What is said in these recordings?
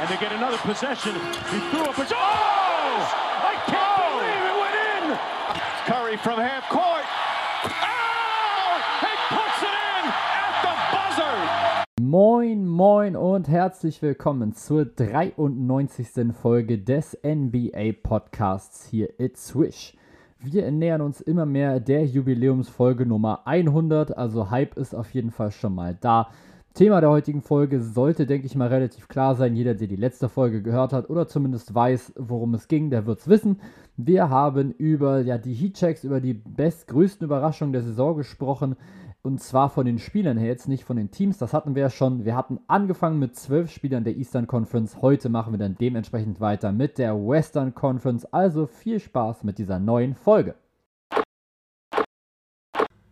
and they get another possession. He threw up a... Oh! I can't believe it went in! Curry from half court. Oh! He puts it in at the buzzer! Moin, moin und herzlich willkommen zur 93. Folge des NBA Podcasts hier It's Swish. Wir nähern uns immer mehr der Jubiläumsfolge Nummer 100, also Hype ist auf jeden Fall schon mal da. Thema der heutigen Folge sollte, denke ich mal, relativ klar sein. Jeder, der die letzte Folge gehört hat oder zumindest weiß, worum es ging, der wird es wissen. Wir haben über ja, die Heatchecks, über die bestgrößten Überraschungen der Saison gesprochen. Und zwar von den Spielern her, jetzt nicht von den Teams. Das hatten wir ja schon. Wir hatten angefangen mit zwölf Spielern der Eastern Conference. Heute machen wir dann dementsprechend weiter mit der Western Conference. Also viel Spaß mit dieser neuen Folge.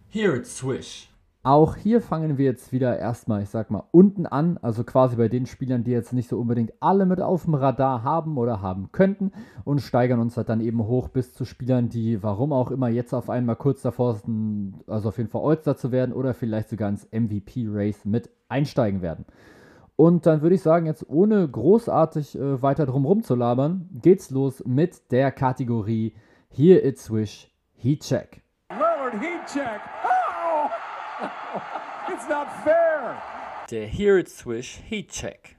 Here it's Swish. Auch hier fangen wir jetzt wieder erstmal, ich sag mal, unten an, also quasi bei den Spielern, die jetzt nicht so unbedingt alle mit auf dem Radar haben oder haben könnten und steigern uns halt dann eben hoch bis zu Spielern, die, warum auch immer, jetzt auf einmal kurz davor sind, also auf jeden Fall All-Star zu werden oder vielleicht sogar ins MVP-Race mit einsteigen werden. Und dann würde ich sagen, jetzt ohne großartig äh, weiter drum zu labern, geht's los mit der Kategorie Here It's Wish Heat Check. Lillard heat check. It's not fair. Der Here It's Swish Heat Check.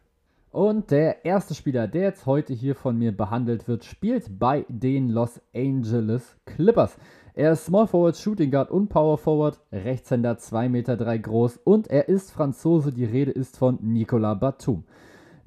Und der erste Spieler, der jetzt heute hier von mir behandelt wird, spielt bei den Los Angeles Clippers. Er ist Small Forward, Shooting Guard und Power Forward, Rechtshänder 2,3 Meter groß und er ist Franzose. Die Rede ist von Nicolas Batum.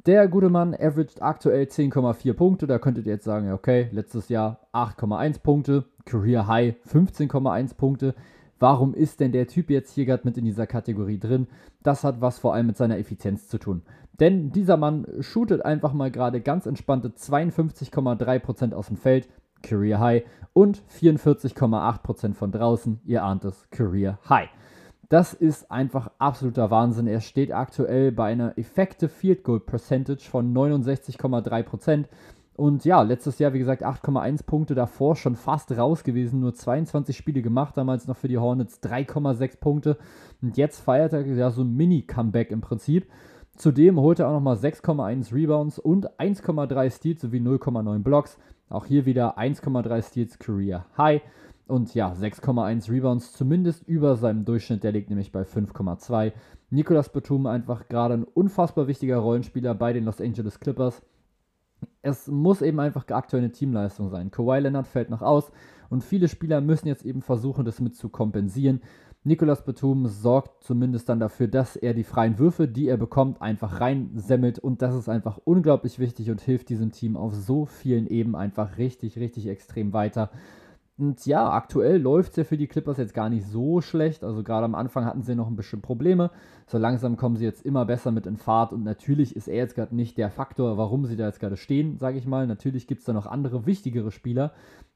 Der gute Mann averaged aktuell 10,4 Punkte. Da könntet ihr jetzt sagen, okay, letztes Jahr 8,1 Punkte, Career High 15,1 Punkte. Warum ist denn der Typ jetzt hier gerade mit in dieser Kategorie drin? Das hat was vor allem mit seiner Effizienz zu tun. Denn dieser Mann shootet einfach mal gerade ganz entspannte 52,3% aus dem Feld, Career High, und 44,8% von draußen, ihr ahnt es, Career High. Das ist einfach absoluter Wahnsinn. Er steht aktuell bei einer Effective Field Goal Percentage von 69,3%. Und ja, letztes Jahr, wie gesagt, 8,1 Punkte davor, schon fast raus gewesen, nur 22 Spiele gemacht, damals noch für die Hornets 3,6 Punkte. Und jetzt feiert er ja so ein Mini-Comeback im Prinzip. Zudem holt er auch nochmal 6,1 Rebounds und 1,3 Steals sowie 0,9 Blocks. Auch hier wieder 1,3 Steals Career High. Und ja, 6,1 Rebounds, zumindest über seinem Durchschnitt, der liegt nämlich bei 5,2. Nicolas Batum einfach gerade ein unfassbar wichtiger Rollenspieler bei den Los Angeles Clippers es muss eben einfach aktuell eine Teamleistung sein. Kawhi Leonard fällt noch aus und viele Spieler müssen jetzt eben versuchen, das mit zu kompensieren. Nicolas Batum sorgt zumindest dann dafür, dass er die freien Würfe, die er bekommt, einfach reinsemmelt und das ist einfach unglaublich wichtig und hilft diesem Team auf so vielen Ebenen einfach richtig, richtig extrem weiter. Und ja, aktuell läuft es ja für die Clippers jetzt gar nicht so schlecht. Also gerade am Anfang hatten sie noch ein bisschen Probleme. So langsam kommen sie jetzt immer besser mit in Fahrt. Und natürlich ist er jetzt gerade nicht der Faktor, warum sie da jetzt gerade stehen, sage ich mal. Natürlich gibt es da noch andere wichtigere Spieler.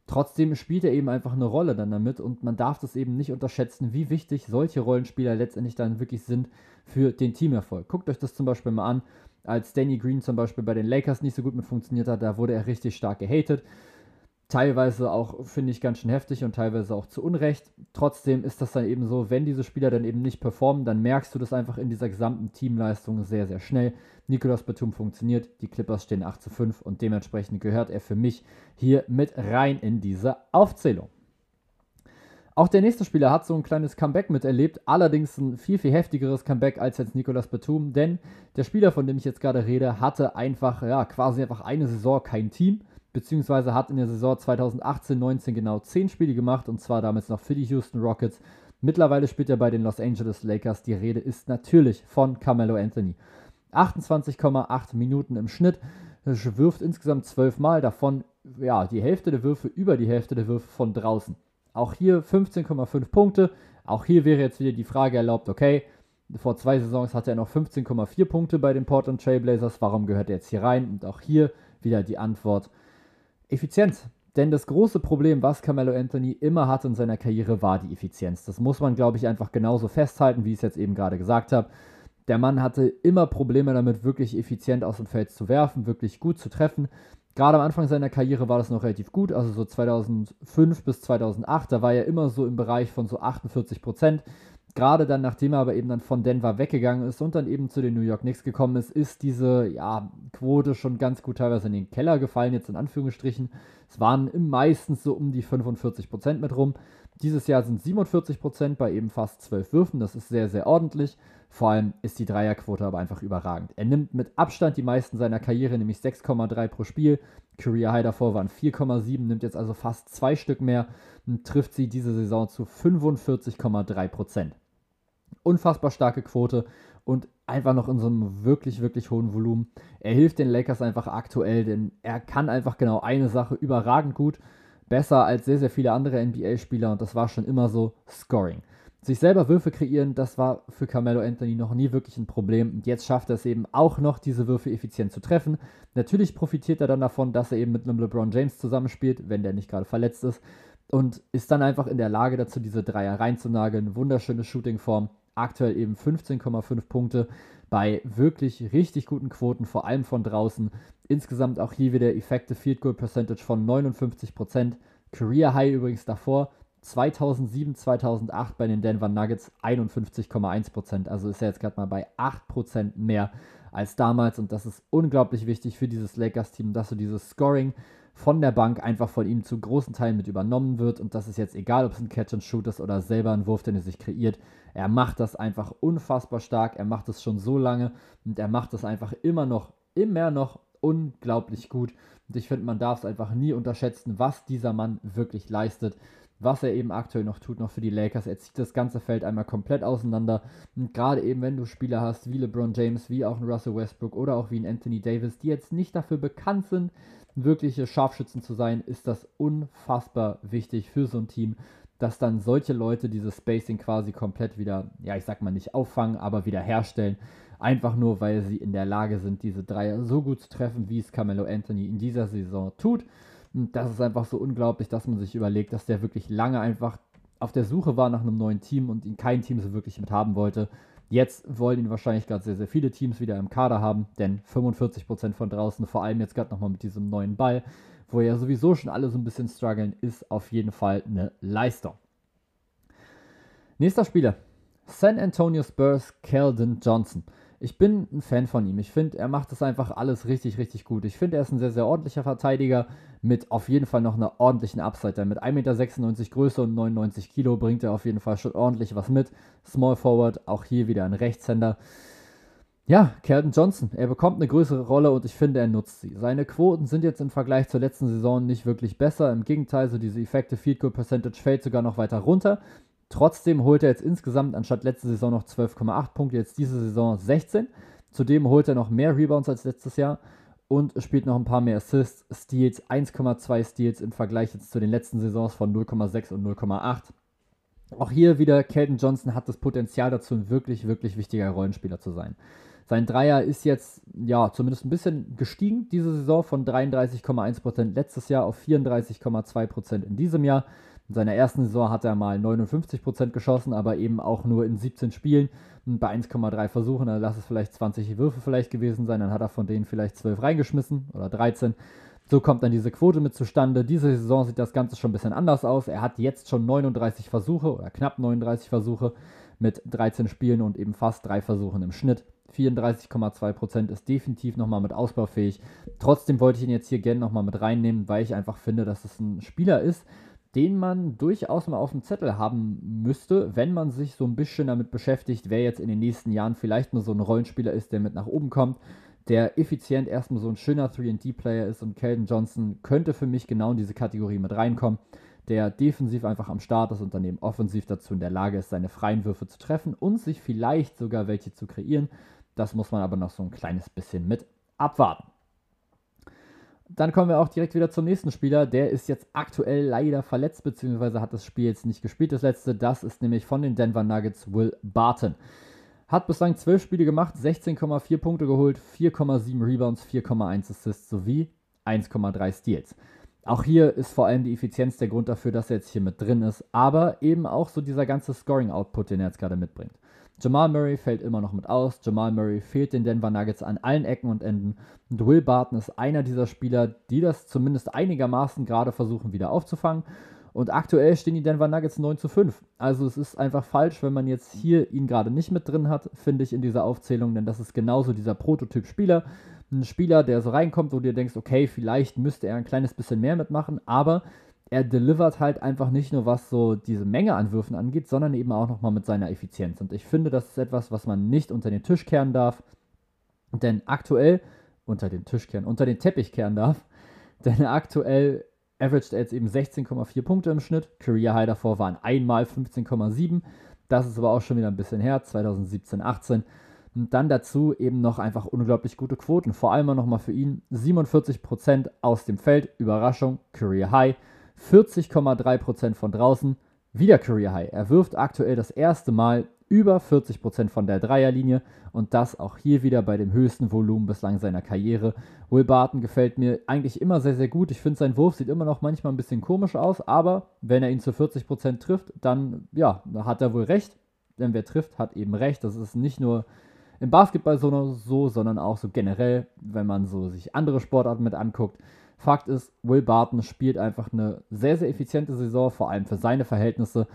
Trotzdem spielt er eben einfach eine Rolle dann damit. Und man darf das eben nicht unterschätzen, wie wichtig solche Rollenspieler letztendlich dann wirklich sind für den Teamerfolg. Guckt euch das zum Beispiel mal an. Als Danny Green zum Beispiel bei den Lakers nicht so gut mit funktioniert hat, da wurde er richtig stark gehatet. Teilweise auch, finde ich, ganz schön heftig und teilweise auch zu Unrecht. Trotzdem ist das dann eben so, wenn diese Spieler dann eben nicht performen, dann merkst du das einfach in dieser gesamten Teamleistung sehr, sehr schnell. Nicolas Batum funktioniert, die Clippers stehen 8 zu 5 und dementsprechend gehört er für mich hier mit rein in diese Aufzählung. Auch der nächste Spieler hat so ein kleines Comeback miterlebt, allerdings ein viel, viel heftigeres Comeback als jetzt Nicolas Batum, denn der Spieler, von dem ich jetzt gerade rede, hatte einfach, ja, quasi einfach eine Saison kein Team beziehungsweise hat in der Saison 2018-19 genau 10 Spiele gemacht und zwar damals noch für die Houston Rockets. Mittlerweile spielt er bei den Los Angeles Lakers. Die Rede ist natürlich von Carmelo Anthony. 28,8 Minuten im Schnitt, wirft insgesamt 12 Mal, davon ja, die Hälfte der Würfe über die Hälfte der Würfe von draußen. Auch hier 15,5 Punkte. Auch hier wäre jetzt wieder die Frage erlaubt, okay, vor zwei Saisons hatte er noch 15,4 Punkte bei den Portland Trailblazers. Warum gehört er jetzt hier rein? Und auch hier wieder die Antwort, Effizienz. Denn das große Problem, was Carmelo Anthony immer hatte in seiner Karriere, war die Effizienz. Das muss man, glaube ich, einfach genauso festhalten, wie ich es jetzt eben gerade gesagt habe. Der Mann hatte immer Probleme damit, wirklich effizient aus dem Feld zu werfen, wirklich gut zu treffen. Gerade am Anfang seiner Karriere war das noch relativ gut, also so 2005 bis 2008, da war er immer so im Bereich von so 48 Prozent. Gerade dann, nachdem er aber eben dann von Denver weggegangen ist und dann eben zu den New York Knicks gekommen ist, ist diese ja, Quote schon ganz gut teilweise in den Keller gefallen, jetzt in Anführungsstrichen. Es waren meistens so um die 45% mit rum. Dieses Jahr sind 47% bei eben fast 12 Würfen. Das ist sehr, sehr ordentlich. Vor allem ist die Dreierquote aber einfach überragend. Er nimmt mit Abstand die meisten seiner Karriere, nämlich 6,3 pro Spiel. Career High davor waren 4,7, nimmt jetzt also fast zwei Stück mehr und trifft sie diese Saison zu 45,3 Unfassbar starke Quote und einfach noch in so einem wirklich, wirklich hohen Volumen. Er hilft den Lakers einfach aktuell, denn er kann einfach genau eine Sache überragend gut, besser als sehr, sehr viele andere NBA-Spieler und das war schon immer so Scoring. Sich selber Würfe kreieren, das war für Carmelo Anthony noch nie wirklich ein Problem. Und jetzt schafft er es eben auch noch, diese Würfe effizient zu treffen. Natürlich profitiert er dann davon, dass er eben mit einem LeBron James zusammenspielt, wenn der nicht gerade verletzt ist. Und ist dann einfach in der Lage dazu, diese Dreier reinzunageln. Wunderschöne Shootingform. Aktuell eben 15,5 Punkte bei wirklich richtig guten Quoten, vor allem von draußen. Insgesamt auch hier wieder Effective Field Goal Percentage von 59%. Career High übrigens davor 2007, 2008 bei den Denver Nuggets 51,1%. Also ist er jetzt gerade mal bei 8% mehr als damals. Und das ist unglaublich wichtig für dieses Lakers-Team, dass so dieses Scoring von der Bank einfach von ihm zu großen Teilen mit übernommen wird. Und das ist jetzt egal, ob es ein Catch-and-Shoot ist oder selber ein Wurf, den er sich kreiert. Er macht das einfach unfassbar stark. Er macht das schon so lange und er macht das einfach immer noch, immer noch unglaublich gut. Und ich finde, man darf es einfach nie unterschätzen, was dieser Mann wirklich leistet was er eben aktuell noch tut, noch für die Lakers. Er zieht das ganze Feld einmal komplett auseinander. Und gerade eben, wenn du Spieler hast wie LeBron James, wie auch ein Russell Westbrook oder auch wie ein Anthony Davis, die jetzt nicht dafür bekannt sind, wirkliche Scharfschützen zu sein, ist das unfassbar wichtig für so ein Team, dass dann solche Leute dieses Spacing quasi komplett wieder, ja, ich sag mal nicht auffangen, aber wieder herstellen. Einfach nur, weil sie in der Lage sind, diese Dreier so gut zu treffen, wie es Carmelo Anthony in dieser Saison tut. Und das ist einfach so unglaublich, dass man sich überlegt, dass der wirklich lange einfach auf der Suche war nach einem neuen Team und ihn kein Team so wirklich mit haben wollte. Jetzt wollen ihn wahrscheinlich gerade sehr, sehr viele Teams wieder im Kader haben, denn 45% von draußen, vor allem jetzt gerade nochmal mit diesem neuen Ball, wo ja sowieso schon alle so ein bisschen strugglen, ist auf jeden Fall eine Leistung. Nächster Spieler. San Antonio Spurs, Keldon Johnson. Ich bin ein Fan von ihm. Ich finde, er macht das einfach alles richtig, richtig gut. Ich finde, er ist ein sehr, sehr ordentlicher Verteidiger mit auf jeden Fall noch einer ordentlichen Upside. Mit 1,96 Meter Größe und 99 Kilo bringt er auf jeden Fall schon ordentlich was mit. Small Forward, auch hier wieder ein Rechtshänder. Ja, Kelton Johnson, er bekommt eine größere Rolle und ich finde, er nutzt sie. Seine Quoten sind jetzt im Vergleich zur letzten Saison nicht wirklich besser. Im Gegenteil, so diese Effekte Field Goal Percentage fällt sogar noch weiter runter. Trotzdem holt er jetzt insgesamt anstatt letzte Saison noch 12,8 Punkte, jetzt diese Saison 16. Zudem holt er noch mehr Rebounds als letztes Jahr und spielt noch ein paar mehr Assists, Steals, 1,2 Steals im Vergleich jetzt zu den letzten Saisons von 0,6 und 0,8. Auch hier wieder, Kelton Johnson hat das Potenzial dazu, ein wirklich, wirklich wichtiger Rollenspieler zu sein. Sein Dreier ist jetzt, ja, zumindest ein bisschen gestiegen diese Saison von 33,1% letztes Jahr auf 34,2% in diesem Jahr. In seiner ersten Saison hat er mal 59% geschossen, aber eben auch nur in 17 Spielen bei 1,3 Versuchen. Dann lass es vielleicht 20 Würfe vielleicht gewesen sein. Dann hat er von denen vielleicht 12 reingeschmissen oder 13. So kommt dann diese Quote mit zustande. Diese Saison sieht das Ganze schon ein bisschen anders aus. Er hat jetzt schon 39 Versuche oder knapp 39 Versuche mit 13 Spielen und eben fast drei Versuchen im Schnitt. 34,2% ist definitiv nochmal mit ausbaufähig. Trotzdem wollte ich ihn jetzt hier gerne nochmal mit reinnehmen, weil ich einfach finde, dass es ein Spieler ist, den man durchaus mal auf dem Zettel haben müsste, wenn man sich so ein bisschen damit beschäftigt, wer jetzt in den nächsten Jahren vielleicht mal so ein Rollenspieler ist, der mit nach oben kommt, der effizient erstmal so ein schöner 3D-Player ist und Kelden Johnson könnte für mich genau in diese Kategorie mit reinkommen, der defensiv einfach am Start ist und dann eben offensiv dazu in der Lage ist, seine freien Würfe zu treffen und sich vielleicht sogar welche zu kreieren. Das muss man aber noch so ein kleines bisschen mit abwarten. Dann kommen wir auch direkt wieder zum nächsten Spieler. Der ist jetzt aktuell leider verletzt, beziehungsweise hat das Spiel jetzt nicht gespielt, das letzte. Das ist nämlich von den Denver Nuggets Will Barton. Hat bislang 12 Spiele gemacht, 16,4 Punkte geholt, 4,7 Rebounds, 4,1 Assists sowie 1,3 Steals. Auch hier ist vor allem die Effizienz der Grund dafür, dass er jetzt hier mit drin ist, aber eben auch so dieser ganze Scoring-Output, den er jetzt gerade mitbringt. Jamal Murray fällt immer noch mit aus. Jamal Murray fehlt den Denver Nuggets an allen Ecken und Enden. Und Will Barton ist einer dieser Spieler, die das zumindest einigermaßen gerade versuchen wieder aufzufangen. Und aktuell stehen die Denver Nuggets 9 zu 5. Also es ist einfach falsch, wenn man jetzt hier ihn gerade nicht mit drin hat, finde ich in dieser Aufzählung, denn das ist genauso dieser Prototyp-Spieler. Ein Spieler, der so reinkommt, wo du dir denkst, okay, vielleicht müsste er ein kleines bisschen mehr mitmachen, aber er delivert halt einfach nicht nur, was so diese Menge an Würfen angeht, sondern eben auch nochmal mit seiner Effizienz. Und ich finde, das ist etwas, was man nicht unter den Tisch kehren darf. Denn aktuell, unter den Tisch kehren, unter den Teppich kehren darf, denn aktuell averaged er jetzt eben 16,4 Punkte im Schnitt. Career High davor waren einmal 15,7. Das ist aber auch schon wieder ein bisschen her, 2017, 18. Und dann dazu eben noch einfach unglaublich gute Quoten. Vor allem nochmal für ihn 47% aus dem Feld. Überraschung, Career High. 40,3% von draußen. Wieder Career High. Er wirft aktuell das erste Mal über 40% von der Dreierlinie und das auch hier wieder bei dem höchsten Volumen bislang seiner Karriere. Will Barton gefällt mir eigentlich immer sehr, sehr gut. Ich finde, sein Wurf sieht immer noch manchmal ein bisschen komisch aus, aber wenn er ihn zu 40% trifft, dann ja, hat er wohl recht. Denn wer trifft, hat eben recht. Das ist nicht nur im Basketball so, so sondern auch so generell, wenn man so sich andere Sportarten mit anguckt. Fakt ist, Will Barton spielt einfach eine sehr, sehr effiziente Saison, vor allem für seine Verhältnisse.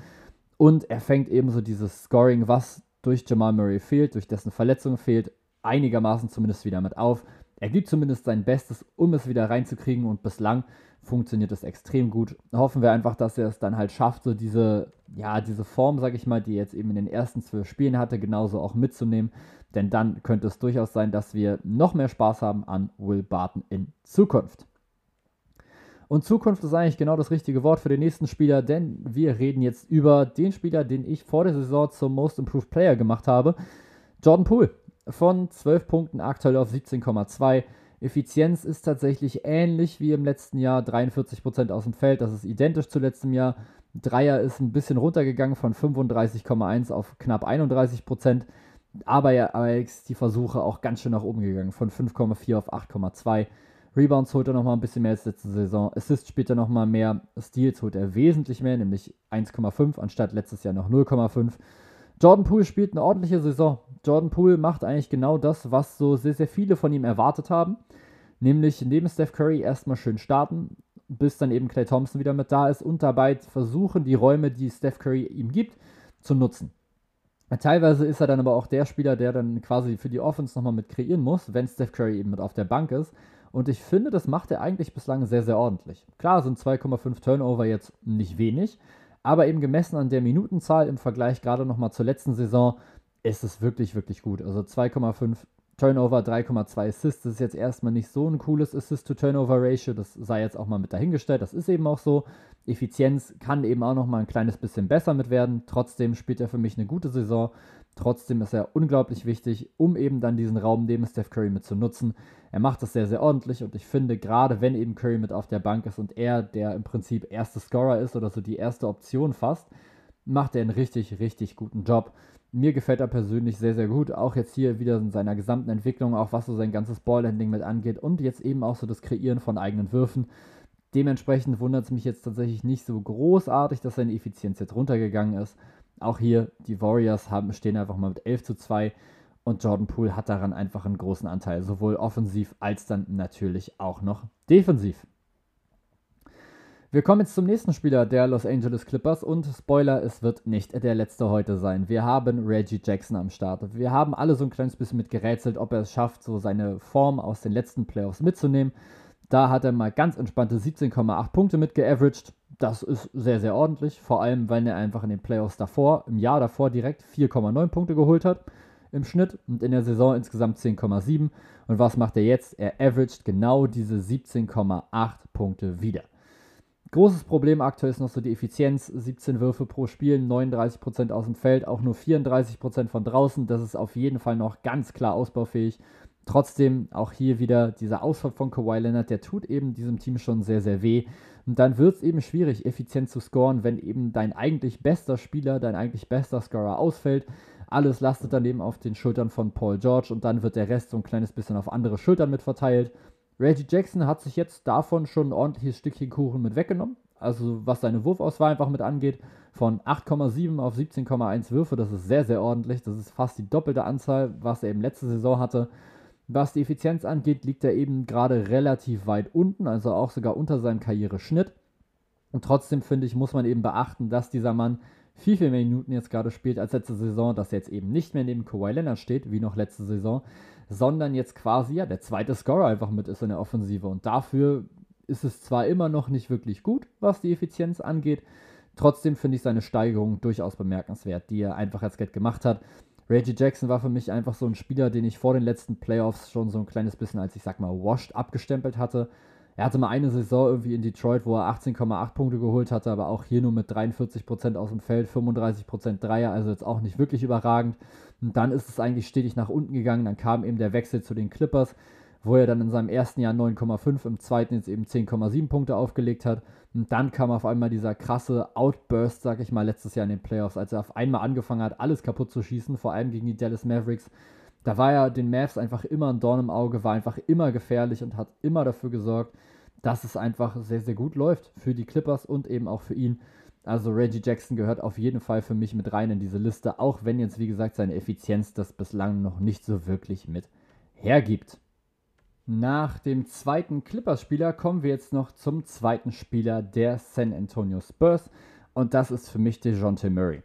Und er fängt ebenso dieses Scoring, was durch Jamal Murray fehlt, durch dessen Verletzung fehlt, einigermaßen zumindest wieder mit auf. Er gibt zumindest sein Bestes, um es wieder reinzukriegen und bislang funktioniert es extrem gut. Hoffen wir einfach, dass er es dann halt schafft, so diese, ja, diese Form, sag ich mal, die er jetzt eben in den ersten zwölf Spielen hatte, genauso auch mitzunehmen. Denn dann könnte es durchaus sein, dass wir noch mehr Spaß haben an Will Barton in Zukunft. Und Zukunft ist eigentlich genau das richtige Wort für den nächsten Spieler, denn wir reden jetzt über den Spieler, den ich vor der Saison zum Most Improved Player gemacht habe. Jordan Poole. Von 12 Punkten aktuell auf 17,2. Effizienz ist tatsächlich ähnlich wie im letzten Jahr. 43% aus dem Feld, das ist identisch zu letztem Jahr. Dreier ist ein bisschen runtergegangen von 35,1 auf knapp 31%. Aber er ist die Versuche auch ganz schön nach oben gegangen, von 5,4 auf 8,2. Rebounds holt er nochmal ein bisschen mehr als letzte Saison. Assists spielt er nochmal mehr. Steals holt er wesentlich mehr, nämlich 1,5 anstatt letztes Jahr noch 0,5. Jordan Poole spielt eine ordentliche Saison. Jordan Poole macht eigentlich genau das, was so sehr, sehr viele von ihm erwartet haben. Nämlich neben Steph Curry erstmal schön starten, bis dann eben Clay Thompson wieder mit da ist und dabei versuchen, die Räume, die Steph Curry ihm gibt, zu nutzen. Teilweise ist er dann aber auch der Spieler, der dann quasi für die Offense nochmal mit kreieren muss, wenn Steph Curry eben mit auf der Bank ist. Und ich finde, das macht er eigentlich bislang sehr, sehr ordentlich. Klar sind 2,5 Turnover jetzt nicht wenig, aber eben gemessen an der Minutenzahl im Vergleich gerade nochmal zur letzten Saison ist es wirklich, wirklich gut. Also 2,5 Turnover, 3,2 Assists, das ist jetzt erstmal nicht so ein cooles Assist-to-Turnover-Ratio, das sei jetzt auch mal mit dahingestellt, das ist eben auch so. Effizienz kann eben auch nochmal ein kleines bisschen besser mit werden. Trotzdem spielt er für mich eine gute Saison. Trotzdem ist er unglaublich wichtig, um eben dann diesen Raum neben Steph Curry mit zu nutzen. Er macht das sehr, sehr ordentlich und ich finde, gerade wenn eben Curry mit auf der Bank ist und er der im Prinzip erste Scorer ist oder so die erste Option fast, macht er einen richtig, richtig guten Job. Mir gefällt er persönlich sehr, sehr gut. Auch jetzt hier wieder in seiner gesamten Entwicklung, auch was so sein ganzes Ballhandling mit angeht und jetzt eben auch so das Kreieren von eigenen Würfen. Dementsprechend wundert es mich jetzt tatsächlich nicht so großartig, dass seine Effizienz jetzt runtergegangen ist. Auch hier, die Warriors haben, stehen einfach mal mit 11 zu 2 und Jordan Poole hat daran einfach einen großen Anteil, sowohl offensiv als dann natürlich auch noch defensiv. Wir kommen jetzt zum nächsten Spieler der Los Angeles Clippers und Spoiler, es wird nicht der letzte heute sein. Wir haben Reggie Jackson am Start. Wir haben alle so ein kleines bisschen mit gerätselt, ob er es schafft, so seine Form aus den letzten Playoffs mitzunehmen. Da hat er mal ganz entspannte 17,8 Punkte mitgeaveraged. Das ist sehr, sehr ordentlich, vor allem, weil er einfach in den Playoffs davor, im Jahr davor direkt 4,9 Punkte geholt hat im Schnitt und in der Saison insgesamt 10,7. Und was macht er jetzt? Er averaged genau diese 17,8 Punkte wieder. Großes Problem aktuell ist noch so die Effizienz. 17 Würfe pro Spiel, 39% aus dem Feld, auch nur 34% von draußen. Das ist auf jeden Fall noch ganz klar ausbaufähig. Trotzdem auch hier wieder dieser Ausfall von Kawhi Leonard, der tut eben diesem Team schon sehr, sehr weh. Und dann wird es eben schwierig, effizient zu scoren, wenn eben dein eigentlich bester Spieler, dein eigentlich bester Scorer ausfällt. Alles lastet dann eben auf den Schultern von Paul George und dann wird der Rest so ein kleines bisschen auf andere Schultern mit verteilt. Reggie Jackson hat sich jetzt davon schon ein ordentliches Stückchen Kuchen mit weggenommen. Also was seine Wurfauswahl einfach mit angeht, von 8,7 auf 17,1 Würfe, das ist sehr, sehr ordentlich. Das ist fast die doppelte Anzahl, was er eben letzte Saison hatte. Was die Effizienz angeht, liegt er eben gerade relativ weit unten, also auch sogar unter seinem Karriereschnitt. Und trotzdem finde ich, muss man eben beachten, dass dieser Mann viel, viel mehr Minuten jetzt gerade spielt als letzte Saison, dass er jetzt eben nicht mehr neben Kawhi Leonard steht, wie noch letzte Saison, sondern jetzt quasi ja der zweite Scorer einfach mit ist in der Offensive. Und dafür ist es zwar immer noch nicht wirklich gut, was die Effizienz angeht, trotzdem finde ich seine Steigerung durchaus bemerkenswert, die er einfach als Geld gemacht hat. Reggie Jackson war für mich einfach so ein Spieler, den ich vor den letzten Playoffs schon so ein kleines bisschen als, ich sag mal, washed abgestempelt hatte. Er hatte mal eine Saison irgendwie in Detroit, wo er 18,8 Punkte geholt hatte, aber auch hier nur mit 43% aus dem Feld, 35% Dreier, also jetzt auch nicht wirklich überragend. Und dann ist es eigentlich stetig nach unten gegangen. Dann kam eben der Wechsel zu den Clippers, wo er dann in seinem ersten Jahr 9,5, im zweiten jetzt eben 10,7 Punkte aufgelegt hat. Und dann kam auf einmal dieser krasse Outburst, sag ich mal, letztes Jahr in den Playoffs, als er auf einmal angefangen hat, alles kaputt zu schießen, vor allem gegen die Dallas Mavericks. Da war er den Mavs einfach immer ein Dorn im Auge, war einfach immer gefährlich und hat immer dafür gesorgt, dass es einfach sehr, sehr gut läuft für die Clippers und eben auch für ihn. Also Reggie Jackson gehört auf jeden Fall für mich mit rein in diese Liste, auch wenn jetzt, wie gesagt, seine Effizienz das bislang noch nicht so wirklich mit hergibt. Nach dem zweiten Clippers-Spieler kommen wir jetzt noch zum zweiten Spieler der San Antonio Spurs und das ist für mich DeJounte Murray.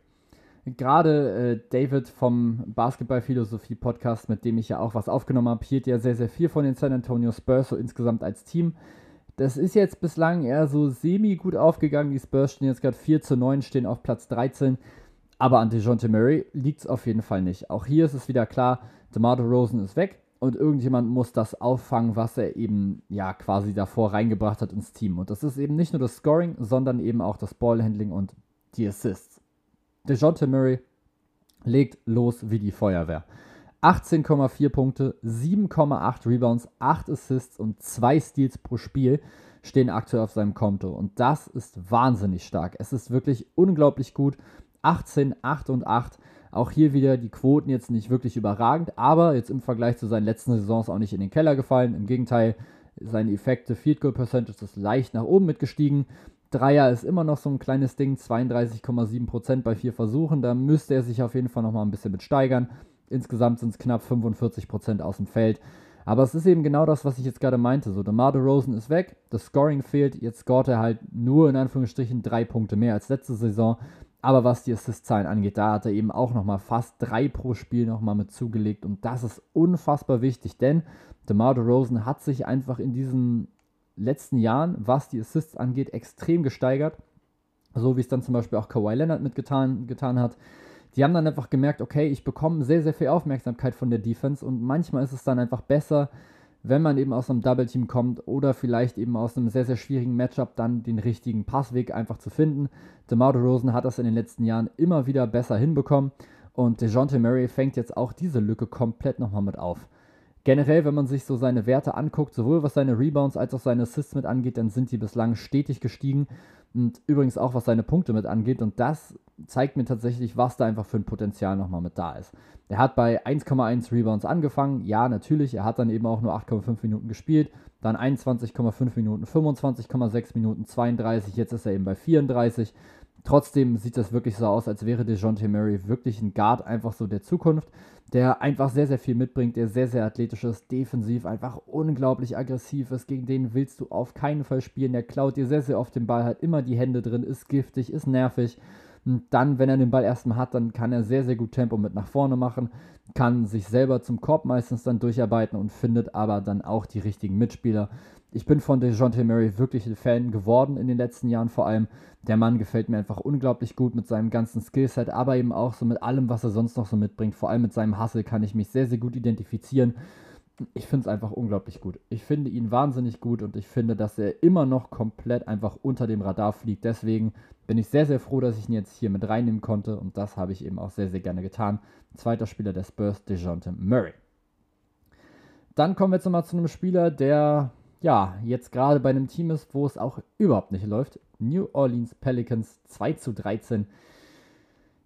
Gerade äh, David vom Basketball-Philosophie-Podcast, mit dem ich ja auch was aufgenommen habe, hielt ja sehr, sehr viel von den San Antonio Spurs, so insgesamt als Team. Das ist jetzt bislang eher so semi gut aufgegangen. Die Spurs stehen jetzt gerade 4 zu 9, stehen auf Platz 13. Aber an DeJounte Murray liegt es auf jeden Fall nicht. Auch hier ist es wieder klar, DeMar Rosen ist weg und irgendjemand muss das auffangen, was er eben ja quasi davor reingebracht hat ins Team. Und das ist eben nicht nur das Scoring, sondern eben auch das Ballhandling und die Assists. DeJounte Murray legt los wie die Feuerwehr. 18,4 Punkte, 7,8 Rebounds, 8 Assists und 2 Steals pro Spiel stehen aktuell auf seinem Konto. Und das ist wahnsinnig stark. Es ist wirklich unglaublich gut. 18, 8 und 8. Auch hier wieder die Quoten jetzt nicht wirklich überragend, aber jetzt im Vergleich zu seinen letzten Saisons auch nicht in den Keller gefallen. Im Gegenteil, seine Effekte Field Goal Percentage ist leicht nach oben mitgestiegen. Dreier ist immer noch so ein kleines Ding, 32,7% bei vier Versuchen. Da müsste er sich auf jeden Fall nochmal ein bisschen mit steigern. Insgesamt sind es knapp 45% aus dem Feld. Aber es ist eben genau das, was ich jetzt gerade meinte. So, DeMar Rosen ist weg, das Scoring fehlt. Jetzt scoret er halt nur in Anführungsstrichen drei Punkte mehr als letzte Saison. Aber was die Assist-Zahlen angeht, da hat er eben auch nochmal fast drei pro Spiel nochmal mit zugelegt. Und das ist unfassbar wichtig, denn DeMar Rosen hat sich einfach in diesen letzten Jahren, was die Assists angeht, extrem gesteigert. So wie es dann zum Beispiel auch Kawhi Leonard mitgetan getan hat die haben dann einfach gemerkt, okay, ich bekomme sehr, sehr viel Aufmerksamkeit von der Defense und manchmal ist es dann einfach besser, wenn man eben aus einem Double Team kommt oder vielleicht eben aus einem sehr, sehr schwierigen Matchup dann den richtigen Passweg einfach zu finden. DeMar Rosen hat das in den letzten Jahren immer wieder besser hinbekommen und DeJounte Murray fängt jetzt auch diese Lücke komplett nochmal mit auf. Generell, wenn man sich so seine Werte anguckt, sowohl was seine Rebounds als auch seine Assists mit angeht, dann sind die bislang stetig gestiegen und übrigens auch was seine Punkte mit angeht und das zeigt mir tatsächlich, was da einfach für ein Potenzial nochmal mit da ist. Er hat bei 1,1 Rebounds angefangen. Ja, natürlich. Er hat dann eben auch nur 8,5 Minuten gespielt. Dann 21,5 Minuten, 25,6 Minuten, 32. Jetzt ist er eben bei 34. Trotzdem sieht das wirklich so aus, als wäre DeJounte Murray wirklich ein Guard einfach so der Zukunft, der einfach sehr, sehr viel mitbringt, der sehr, sehr athletisch ist, defensiv einfach unglaublich aggressiv ist. Gegen den willst du auf keinen Fall spielen. Der klaut dir sehr, sehr oft den Ball, hat immer die Hände drin, ist giftig, ist nervig. Und dann, wenn er den Ball erstmal hat, dann kann er sehr, sehr gut Tempo mit nach vorne machen, kann sich selber zum Korb meistens dann durcharbeiten und findet aber dann auch die richtigen Mitspieler. Ich bin von DeJounte Murray wirklich ein Fan geworden in den letzten Jahren vor allem. Der Mann gefällt mir einfach unglaublich gut mit seinem ganzen Skillset, aber eben auch so mit allem, was er sonst noch so mitbringt. Vor allem mit seinem Hustle kann ich mich sehr, sehr gut identifizieren ich finde es einfach unglaublich gut. Ich finde ihn wahnsinnig gut und ich finde, dass er immer noch komplett einfach unter dem Radar fliegt. Deswegen bin ich sehr, sehr froh, dass ich ihn jetzt hier mit reinnehmen konnte und das habe ich eben auch sehr, sehr gerne getan. Zweiter Spieler der Spurs, DeJounte Murray. Dann kommen wir jetzt nochmal zu einem Spieler, der ja jetzt gerade bei einem Team ist, wo es auch überhaupt nicht läuft. New Orleans Pelicans 2 zu 13.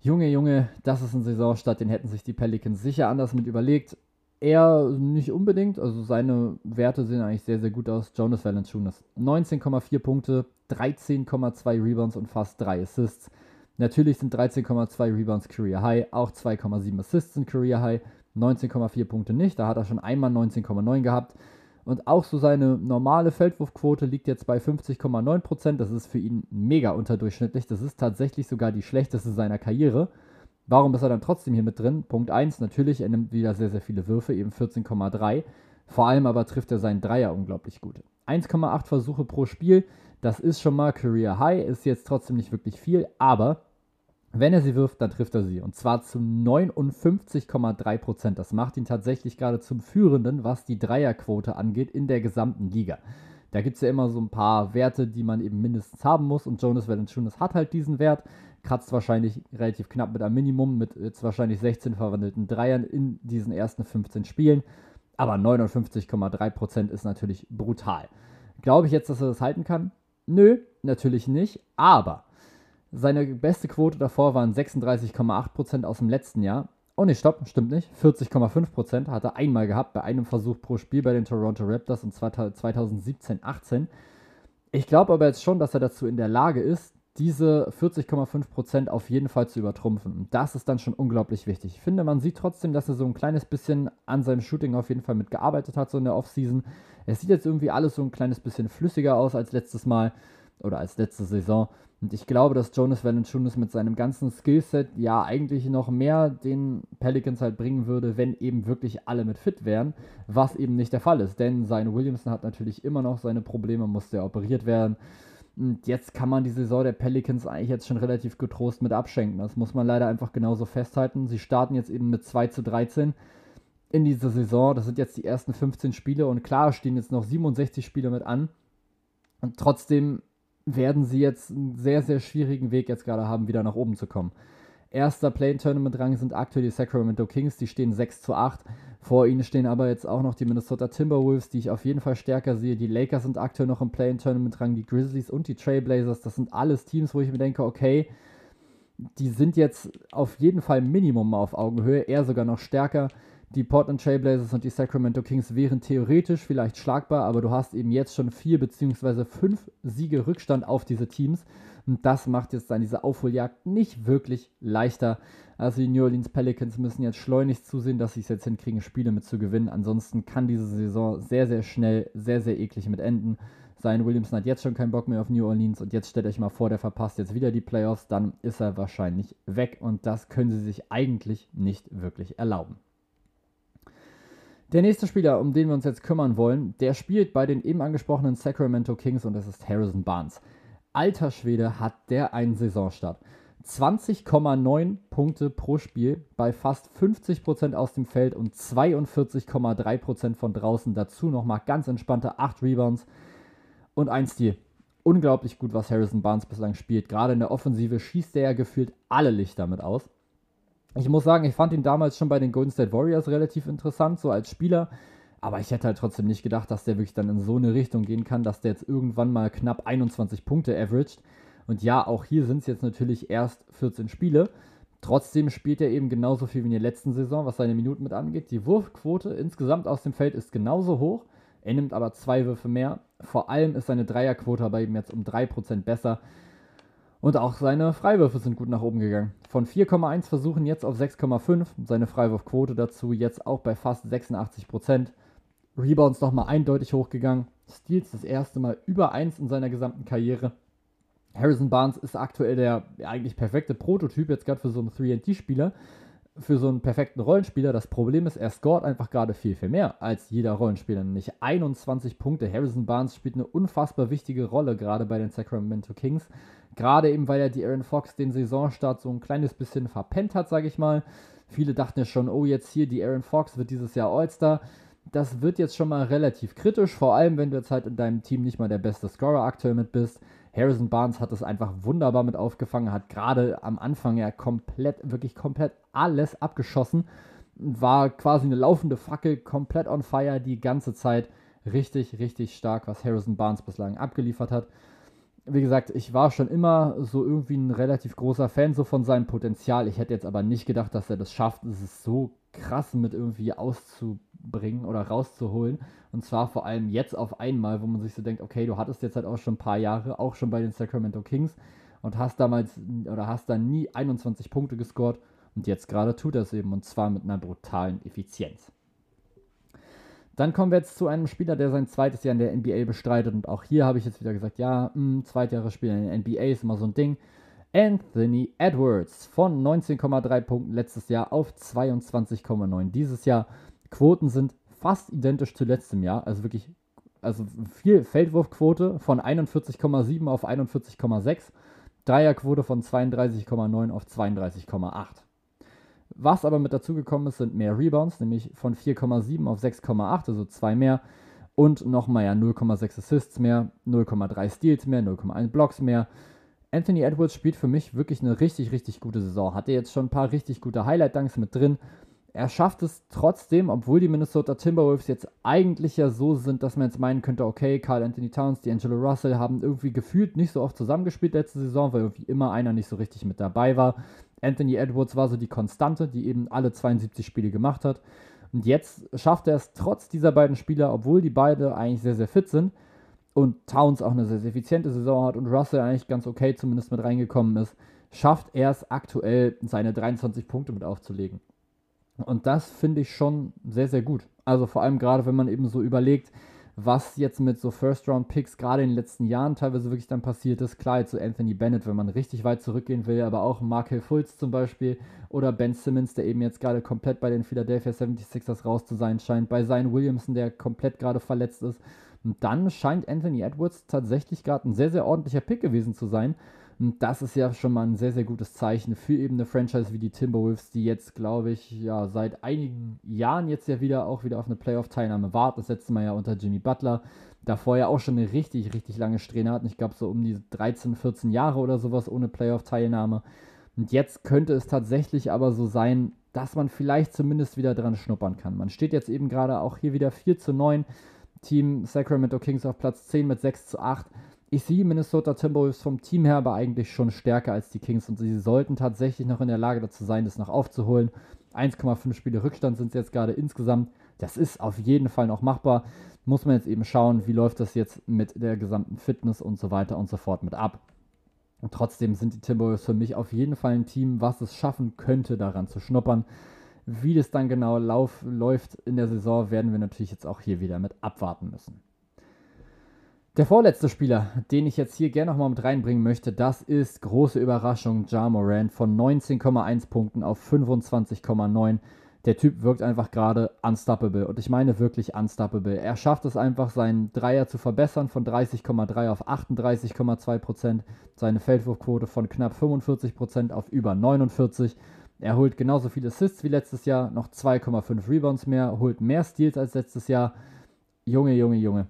Junge, Junge, das ist ein Saisonstart, den hätten sich die Pelicans sicher anders mit überlegt. Er nicht unbedingt, also seine Werte sehen eigentlich sehr, sehr gut aus. Jonas Valanciunas 19,4 Punkte, 13,2 Rebounds und fast 3 Assists. Natürlich sind 13,2 Rebounds Career High, auch 2,7 Assists in Career High, 19,4 Punkte nicht, da hat er schon einmal 19,9 gehabt. Und auch so seine normale Feldwurfquote liegt jetzt bei 50,9%. Das ist für ihn mega unterdurchschnittlich. Das ist tatsächlich sogar die schlechteste seiner Karriere. Warum ist er dann trotzdem hier mit drin? Punkt 1, natürlich, er nimmt wieder sehr, sehr viele Würfe, eben 14,3. Vor allem aber trifft er seinen Dreier unglaublich gut. 1,8 Versuche pro Spiel, das ist schon mal Career High, ist jetzt trotzdem nicht wirklich viel, aber wenn er sie wirft, dann trifft er sie. Und zwar zu 59,3% Das macht ihn tatsächlich gerade zum Führenden, was die Dreierquote angeht, in der gesamten Liga. Da gibt es ja immer so ein paar Werte, die man eben mindestens haben muss. Und Jonas Valanciunas hat halt diesen Wert. Kratzt wahrscheinlich relativ knapp mit einem Minimum, mit jetzt wahrscheinlich 16 verwandelten Dreiern in diesen ersten 15 Spielen. Aber 59,3% ist natürlich brutal. Glaube ich jetzt, dass er das halten kann? Nö, natürlich nicht. Aber seine beste Quote davor waren 36,8% aus dem letzten Jahr. Oh ne, stopp, stimmt nicht. 40,5% hat er einmal gehabt bei einem Versuch pro Spiel bei den Toronto Raptors in 2017-18. Ich glaube aber jetzt schon, dass er dazu in der Lage ist, diese 40,5% auf jeden Fall zu übertrumpfen. Und das ist dann schon unglaublich wichtig. Ich finde, man sieht trotzdem, dass er so ein kleines bisschen an seinem Shooting auf jeden Fall mitgearbeitet hat, so in der Offseason. Es sieht jetzt irgendwie alles so ein kleines bisschen flüssiger aus als letztes Mal oder als letzte Saison. Und ich glaube, dass Jonas Valanciunas mit seinem ganzen Skillset ja eigentlich noch mehr den Pelicans halt bringen würde, wenn eben wirklich alle mit fit wären, was eben nicht der Fall ist. Denn sein Williamson hat natürlich immer noch seine Probleme, musste operiert werden. Und jetzt kann man die Saison der Pelicans eigentlich jetzt schon relativ getrost mit abschenken. Das muss man leider einfach genauso festhalten. Sie starten jetzt eben mit 2 zu 13 in dieser Saison. Das sind jetzt die ersten 15 Spiele und klar stehen jetzt noch 67 Spiele mit an. Und trotzdem werden sie jetzt einen sehr, sehr schwierigen Weg jetzt gerade haben, wieder nach oben zu kommen. Erster Play-Tournament-Rang sind aktuell die Sacramento Kings, die stehen 6 zu 8. Vor ihnen stehen aber jetzt auch noch die Minnesota Timberwolves, die ich auf jeden Fall stärker sehe. Die Lakers sind aktuell noch im Play-Tournament-Rang, die Grizzlies und die Trailblazers. Das sind alles Teams, wo ich mir denke, okay, die sind jetzt auf jeden Fall Minimum auf Augenhöhe, eher sogar noch stärker. Die Portland Trailblazers und die Sacramento Kings wären theoretisch vielleicht schlagbar, aber du hast eben jetzt schon vier beziehungsweise fünf Siege Rückstand auf diese Teams. Und das macht jetzt dann diese Aufholjagd nicht wirklich leichter. Also die New Orleans Pelicans müssen jetzt schleunigst zusehen, dass sie es jetzt hinkriegen, Spiele mit zu gewinnen. Ansonsten kann diese Saison sehr, sehr schnell, sehr, sehr eklig mit enden. Sein Williamson hat jetzt schon keinen Bock mehr auf New Orleans und jetzt stellt euch mal vor, der verpasst jetzt wieder die Playoffs, dann ist er wahrscheinlich weg und das können sie sich eigentlich nicht wirklich erlauben. Der nächste Spieler, um den wir uns jetzt kümmern wollen, der spielt bei den eben angesprochenen Sacramento Kings und das ist Harrison Barnes. Alter Schwede hat der einen Saisonstart. 20,9 Punkte pro Spiel bei fast 50% aus dem Feld und 42,3% von draußen. Dazu nochmal ganz entspannte 8 Rebounds und ein Stil. Unglaublich gut, was Harrison Barnes bislang spielt. Gerade in der Offensive schießt er ja gefühlt alle Lichter mit aus. Ich muss sagen, ich fand ihn damals schon bei den Golden State Warriors relativ interessant, so als Spieler. Aber ich hätte halt trotzdem nicht gedacht, dass der wirklich dann in so eine Richtung gehen kann, dass der jetzt irgendwann mal knapp 21 Punkte averaged. Und ja, auch hier sind es jetzt natürlich erst 14 Spiele. Trotzdem spielt er eben genauso viel wie in der letzten Saison, was seine Minuten mit angeht. Die Wurfquote insgesamt aus dem Feld ist genauso hoch. Er nimmt aber zwei Würfe mehr. Vor allem ist seine Dreierquote bei ihm jetzt um 3% besser. Und auch seine Freiwürfe sind gut nach oben gegangen. Von 4,1 Versuchen jetzt auf 6,5. Seine Freiwurfquote dazu jetzt auch bei fast 86%. Rebounds nochmal eindeutig hochgegangen. Steals das erste Mal über 1 in seiner gesamten Karriere. Harrison Barnes ist aktuell der eigentlich perfekte Prototyp jetzt gerade für so einen 3D-Spieler für so einen perfekten Rollenspieler. Das Problem ist, er scoret einfach gerade viel, viel mehr als jeder Rollenspieler. Nämlich 21 Punkte. Harrison Barnes spielt eine unfassbar wichtige Rolle, gerade bei den Sacramento Kings. Gerade eben, weil er die Aaron Fox den Saisonstart so ein kleines bisschen verpennt hat, sage ich mal. Viele dachten ja schon, oh, jetzt hier die Aaron Fox wird dieses Jahr All-Star. Das wird jetzt schon mal relativ kritisch, vor allem wenn du jetzt halt in deinem Team nicht mal der beste Scorer aktuell mit bist. Harrison Barnes hat das einfach wunderbar mit aufgefangen, hat gerade am Anfang ja komplett, wirklich komplett alles abgeschossen. War quasi eine laufende Fackel, komplett on fire die ganze Zeit. Richtig, richtig stark, was Harrison Barnes bislang abgeliefert hat. Wie gesagt, ich war schon immer so irgendwie ein relativ großer Fan so von seinem Potenzial. Ich hätte jetzt aber nicht gedacht, dass er das schafft. Es ist so krass mit irgendwie auszubringen oder rauszuholen. Und zwar vor allem jetzt auf einmal, wo man sich so denkt, okay, du hattest jetzt halt auch schon ein paar Jahre, auch schon bei den Sacramento Kings und hast damals oder hast dann nie 21 Punkte gescored und jetzt gerade tut es eben und zwar mit einer brutalen Effizienz. Dann kommen wir jetzt zu einem Spieler, der sein zweites Jahr in der NBA bestreitet. Und auch hier habe ich jetzt wieder gesagt, ja, mh, Zweitjahresspieler in der NBA ist immer so ein Ding. Anthony Edwards von 19,3 Punkten letztes Jahr auf 22,9 dieses Jahr. Quoten sind fast identisch zu letztem Jahr, also wirklich, also viel Feldwurfquote von 41,7 auf 41,6, Dreierquote von 32,9 auf 32,8. Was aber mit dazugekommen ist, sind mehr Rebounds, nämlich von 4,7 auf 6,8, also zwei mehr. Und nochmal ja 0,6 Assists mehr, 0,3 Steals mehr, 0,1 Blocks mehr. Anthony Edwards spielt für mich wirklich eine richtig, richtig gute Saison. Hatte jetzt schon ein paar richtig gute Highlight-Dunks mit drin. Er schafft es trotzdem, obwohl die Minnesota Timberwolves jetzt eigentlich ja so sind, dass man jetzt meinen könnte, okay, Carl Anthony Towns, D'Angelo Russell haben irgendwie gefühlt nicht so oft zusammengespielt letzte Saison, weil irgendwie immer einer nicht so richtig mit dabei war. Anthony Edwards war so die Konstante, die eben alle 72 Spiele gemacht hat. Und jetzt schafft er es trotz dieser beiden Spieler, obwohl die beide eigentlich sehr, sehr fit sind, und Towns auch eine sehr, sehr effiziente Saison hat und Russell eigentlich ganz okay zumindest mit reingekommen ist, schafft er es aktuell, seine 23 Punkte mit aufzulegen. Und das finde ich schon sehr, sehr gut. Also vor allem gerade, wenn man eben so überlegt, was jetzt mit so First-Round-Picks gerade in den letzten Jahren teilweise wirklich dann passiert ist. Klar, jetzt so Anthony Bennett, wenn man richtig weit zurückgehen will, aber auch Markel Fultz zum Beispiel oder Ben Simmons, der eben jetzt gerade komplett bei den Philadelphia 76ers raus zu sein scheint, bei Zion Williamson, der komplett gerade verletzt ist. Und dann scheint Anthony Edwards tatsächlich gerade ein sehr, sehr ordentlicher Pick gewesen zu sein. Und das ist ja schon mal ein sehr, sehr gutes Zeichen für eben eine Franchise wie die Timberwolves, die jetzt, glaube ich, ja, seit einigen Jahren jetzt ja wieder auch wieder auf eine Playoff-Teilnahme warten. Das letzte Mal ja unter Jimmy Butler. Davor ja auch schon eine richtig, richtig lange Strähne hatten. Ich glaube, so um die 13, 14 Jahre oder sowas ohne Playoff-Teilnahme. Und jetzt könnte es tatsächlich aber so sein, dass man vielleicht zumindest wieder dran schnuppern kann. Man steht jetzt eben gerade auch hier wieder 4 zu 9 Team Sacramento Kings auf Platz 10 mit 6 zu 8. Ich sehe Minnesota Timberwolves vom Team her aber eigentlich schon stärker als die Kings und sie sollten tatsächlich noch in der Lage dazu sein, das noch aufzuholen. 1,5 Spiele Rückstand sind es jetzt gerade insgesamt. Das ist auf jeden Fall noch machbar. Muss man jetzt eben schauen, wie läuft das jetzt mit der gesamten Fitness und so weiter und so fort mit ab. Und trotzdem sind die Timberwolves für mich auf jeden Fall ein Team, was es schaffen könnte, daran zu schnuppern. Wie das dann genau lauf, läuft in der Saison, werden wir natürlich jetzt auch hier wieder mit abwarten müssen. Der vorletzte Spieler, den ich jetzt hier gerne nochmal mit reinbringen möchte, das ist große Überraschung Ja Morant von 19,1 Punkten auf 25,9. Der Typ wirkt einfach gerade unstoppable und ich meine wirklich unstoppable. Er schafft es einfach, seinen Dreier zu verbessern von 30,3 auf 38,2% seine Feldwurfquote von knapp 45% auf über 49 er holt genauso viele Assists wie letztes Jahr, noch 2,5 Rebounds mehr, holt mehr Steals als letztes Jahr. Junge, Junge, Junge.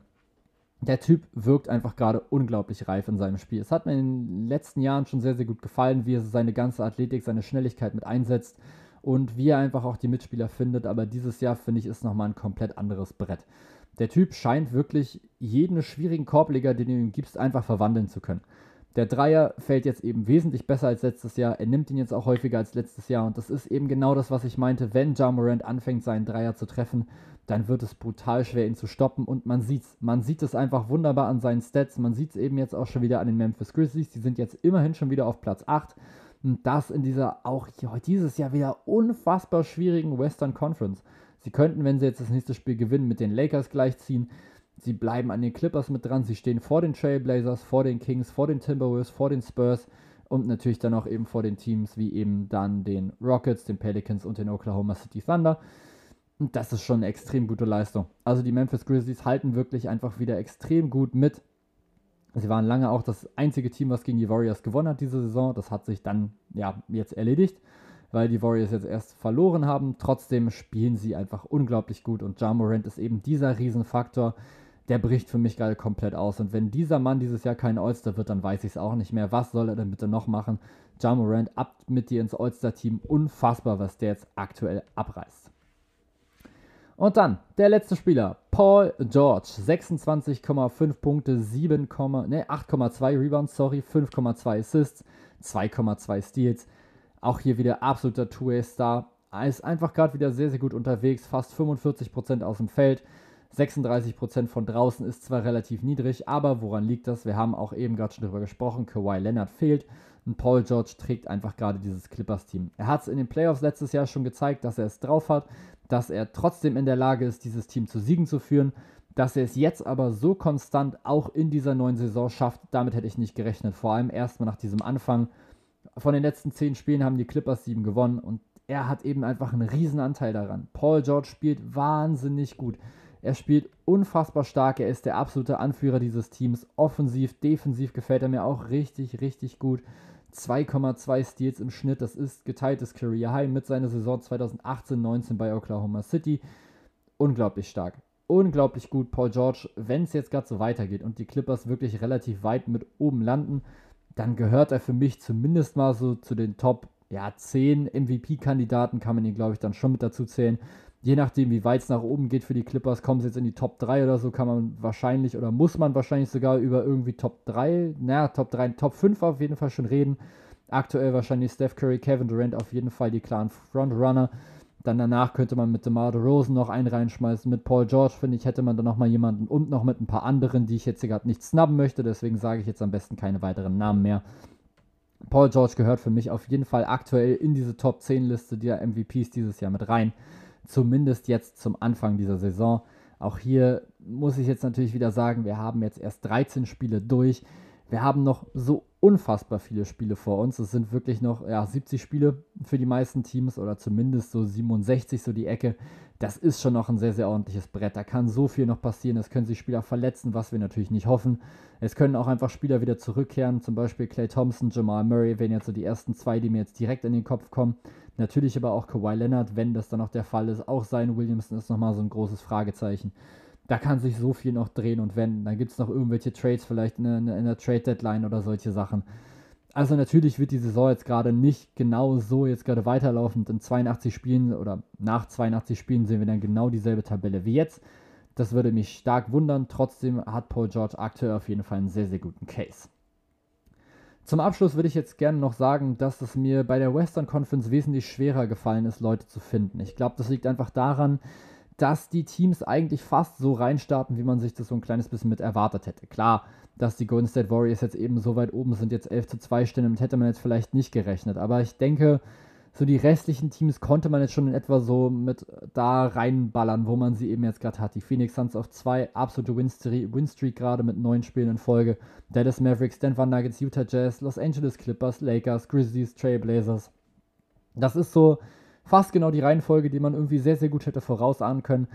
Der Typ wirkt einfach gerade unglaublich reif in seinem Spiel. Es hat mir in den letzten Jahren schon sehr, sehr gut gefallen, wie er seine ganze Athletik, seine Schnelligkeit mit einsetzt und wie er einfach auch die Mitspieler findet. Aber dieses Jahr, finde ich, ist nochmal ein komplett anderes Brett. Der Typ scheint wirklich jeden schwierigen Korbleger, den du ihm gibst, einfach verwandeln zu können. Der Dreier fällt jetzt eben wesentlich besser als letztes Jahr. Er nimmt ihn jetzt auch häufiger als letztes Jahr. Und das ist eben genau das, was ich meinte. Wenn Ja Morant anfängt, seinen Dreier zu treffen, dann wird es brutal schwer, ihn zu stoppen. Und man sieht's. Man sieht es einfach wunderbar an seinen Stats. Man sieht es eben jetzt auch schon wieder an den Memphis Grizzlies. Die sind jetzt immerhin schon wieder auf Platz 8. Und das in dieser auch dieses Jahr wieder unfassbar schwierigen Western Conference. Sie könnten, wenn sie jetzt das nächste Spiel gewinnen, mit den Lakers gleichziehen. Sie bleiben an den Clippers mit dran. Sie stehen vor den Trailblazers, vor den Kings, vor den Timberwolves, vor den Spurs und natürlich dann auch eben vor den Teams wie eben dann den Rockets, den Pelicans und den Oklahoma City Thunder. Und das ist schon eine extrem gute Leistung. Also die Memphis Grizzlies halten wirklich einfach wieder extrem gut mit. Sie waren lange auch das einzige Team, was gegen die Warriors gewonnen hat diese Saison. Das hat sich dann ja jetzt erledigt, weil die Warriors jetzt erst verloren haben. Trotzdem spielen sie einfach unglaublich gut und Ja Morant ist eben dieser Riesenfaktor, der bricht für mich gerade komplett aus. Und wenn dieser Mann dieses Jahr kein All-Star wird, dann weiß ich es auch nicht mehr. Was soll er denn bitte noch machen? Ja Morant, ab mit dir ins All-Star-Team. Unfassbar, was der jetzt aktuell abreißt. Und dann der letzte Spieler, Paul George, 26,5 Punkte, 7, ne, 8,2 Rebounds, sorry, 5,2 Assists, 2,2 Steals. Auch hier wieder absoluter Two-Way-Star. Er ist einfach gerade wieder sehr, sehr gut unterwegs, fast 45% aus dem Feld. 36% von draußen ist zwar relativ niedrig, aber woran liegt das? Wir haben auch eben gerade schon darüber gesprochen, Kawhi Leonard fehlt und Paul George trägt einfach gerade dieses Clippers-Team. Er hat es in den Playoffs letztes Jahr schon gezeigt, dass er es drauf hat. dass er trotzdem in der Lage ist, dieses Team zu Siegen zu führen. Dass er es jetzt aber so konstant auch in dieser neuen Saison schafft, damit hätte ich nicht gerechnet. Vor allem erstmal nach diesem Anfang. Von den letzten zehn Spielen haben die Clippers sieben gewonnen und er hat eben einfach einen riesen Anteil daran. Paul George spielt wahnsinnig gut. Er spielt unfassbar stark. Er ist der absolute Anführer dieses Teams. Offensiv, defensiv gefällt er mir auch richtig, richtig gut. 2,2 Steals im Schnitt. Das ist geteiltes Career High mit seiner Saison 2018-19 bei Oklahoma City. Unglaublich stark. Unglaublich gut, Paul George. Wenn es jetzt gerade so weitergeht und die Clippers wirklich relativ weit mit oben landen, dann gehört er für mich zumindest mal so zu den Top ja, 10 MVP-Kandidaten, kann man ihn, glaube ich, dann schon mit dazu zählen. Je nachdem, wie weit es nach oben geht für die Clippers, kommen sie jetzt in die Top 3 oder so, kann man wahrscheinlich oder muss man wahrscheinlich sogar über irgendwie Top 3, naja, Top 3, Top 5 auf jeden Fall schon reden. Aktuell wahrscheinlich Steph Curry, Kevin Durant auf jeden Fall die klaren Frontrunner. Dann danach könnte man mit DeMar DeRozan noch einen reinschmeißen. Mit Paul George, finde ich, hätte man dann nochmal jemanden und noch mit ein paar anderen, die ich jetzt gerade nicht snubben möchte. Deswegen sage ich jetzt am besten keine weiteren Namen mehr. Paul George gehört für mich auf jeden Fall aktuell in diese Top 10 Liste der MVPs dieses Jahr mit rein. Zumindest jetzt zum Anfang dieser Saison. Auch hier muss ich jetzt natürlich wieder sagen, wir haben jetzt erst 13 Spiele durch. Wir haben noch so unfassbar viele Spiele vor uns. Es sind wirklich noch ja, 70 Spiele für die meisten Teams oder zumindest so 67, so die Ecke. Das ist schon noch ein sehr, sehr ordentliches Brett. Da kann so viel noch passieren. Es können sich Spieler verletzen, was wir natürlich nicht hoffen. Es können auch einfach Spieler wieder zurückkehren, zum Beispiel Clay Thompson, Jamal Murray, wären jetzt so die ersten zwei, die mir jetzt direkt in den Kopf kommen. Natürlich aber auch Kawhi Leonard, wenn das dann noch der Fall ist. Auch sein Williamson ist nochmal so ein großes Fragezeichen da kann sich so viel noch drehen und wenden. Dann gibt es noch irgendwelche Trades, vielleicht in der, in der Trade-Deadline oder solche Sachen. Also natürlich wird die Saison jetzt gerade nicht genau so jetzt gerade weiterlaufend. In 82 Spielen oder nach 82 Spielen sehen wir dann genau dieselbe Tabelle wie jetzt. Das würde mich stark wundern. Trotzdem hat Paul George aktuell auf jeden Fall einen sehr, sehr guten Case. Zum Abschluss würde ich jetzt gerne noch sagen, dass es mir bei der Western Conference wesentlich schwerer gefallen ist, Leute zu finden. Ich glaube, das liegt einfach daran, dass die Teams eigentlich fast so reinstarten, wie man sich das so ein kleines bisschen mit erwartet hätte. Klar, dass die Golden State Warriors jetzt eben so weit oben sind, jetzt 11 zu 2 stehen, damit hätte man jetzt vielleicht nicht gerechnet. Aber ich denke, so die restlichen Teams konnte man jetzt schon in etwa so mit da reinballern, wo man sie eben jetzt gerade hat. Die Phoenix Suns auf 2, absolute Winstreak gerade mit neun Spielen in Folge. Dallas Mavericks, Denver Nuggets, Utah Jazz, Los Angeles Clippers, Lakers, Grizzlies, Trailblazers. Das ist so fast genau die Reihenfolge, die man irgendwie sehr, sehr gut hätte vorausahnen können.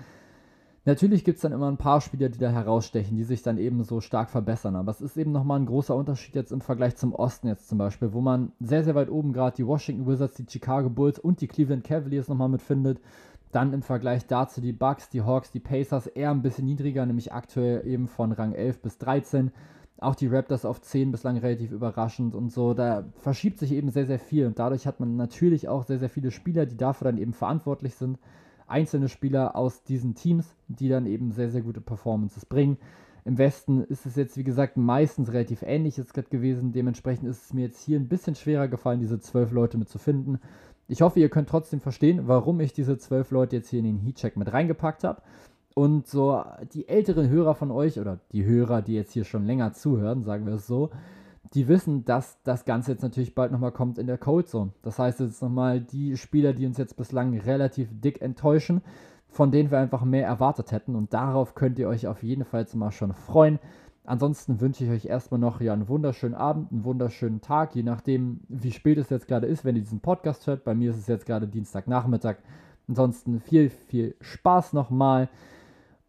Natürlich gibt es dann immer ein paar Spieler, die da herausstechen, die sich dann eben so stark verbessern. Aber es ist eben nochmal ein großer Unterschied jetzt im Vergleich zum Osten jetzt zum Beispiel, wo man sehr, sehr weit oben gerade die Washington Wizards, die Chicago Bulls und die Cleveland Cavaliers nochmal mitfindet. Dann im Vergleich dazu die Bucks, die Hawks, die Pacers eher ein bisschen niedriger, nämlich aktuell eben von Rang 11 bis 13. Auch die Raptors auf 10 bislang relativ überraschend und so. Da verschiebt sich eben sehr, sehr viel. Und dadurch hat man natürlich auch sehr, sehr viele Spieler, die dafür dann eben verantwortlich sind. Einzelne Spieler aus diesen Teams, die dann eben sehr, sehr gute Performances bringen. Im Westen ist es jetzt, wie gesagt, meistens relativ ähnlich jetzt gerade gewesen. Dementsprechend ist es mir jetzt hier ein bisschen schwerer gefallen, diese zwölf Leute mit zu finden. Ich hoffe, ihr könnt trotzdem verstehen, warum ich diese zwölf Leute jetzt hier in den Heatcheck mit reingepackt habe. Und so die älteren Hörer von euch oder die Hörer, die jetzt hier schon länger zuhören, sagen wir es so, die wissen, dass das Ganze jetzt natürlich bald nochmal kommt in der Cold Zone. Das heißt jetzt nochmal die Spieler, die uns jetzt bislang relativ dick enttäuschen, von denen wir einfach mehr erwartet hätten. Und darauf könnt ihr euch auf jeden Fall jetzt mal schon freuen. Ansonsten wünsche ich euch erstmal noch ja, einen wunderschönen Abend, einen wunderschönen Tag, je nachdem, wie spät es jetzt gerade ist, wenn ihr diesen Podcast hört. Bei mir ist es jetzt gerade Dienstagnachmittag. Ansonsten viel, viel Spaß nochmal.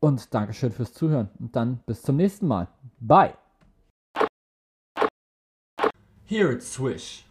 Und Dankeschön fürs Zuhören. Und dann bis zum nächsten Mal. Bye. Here it's Swish.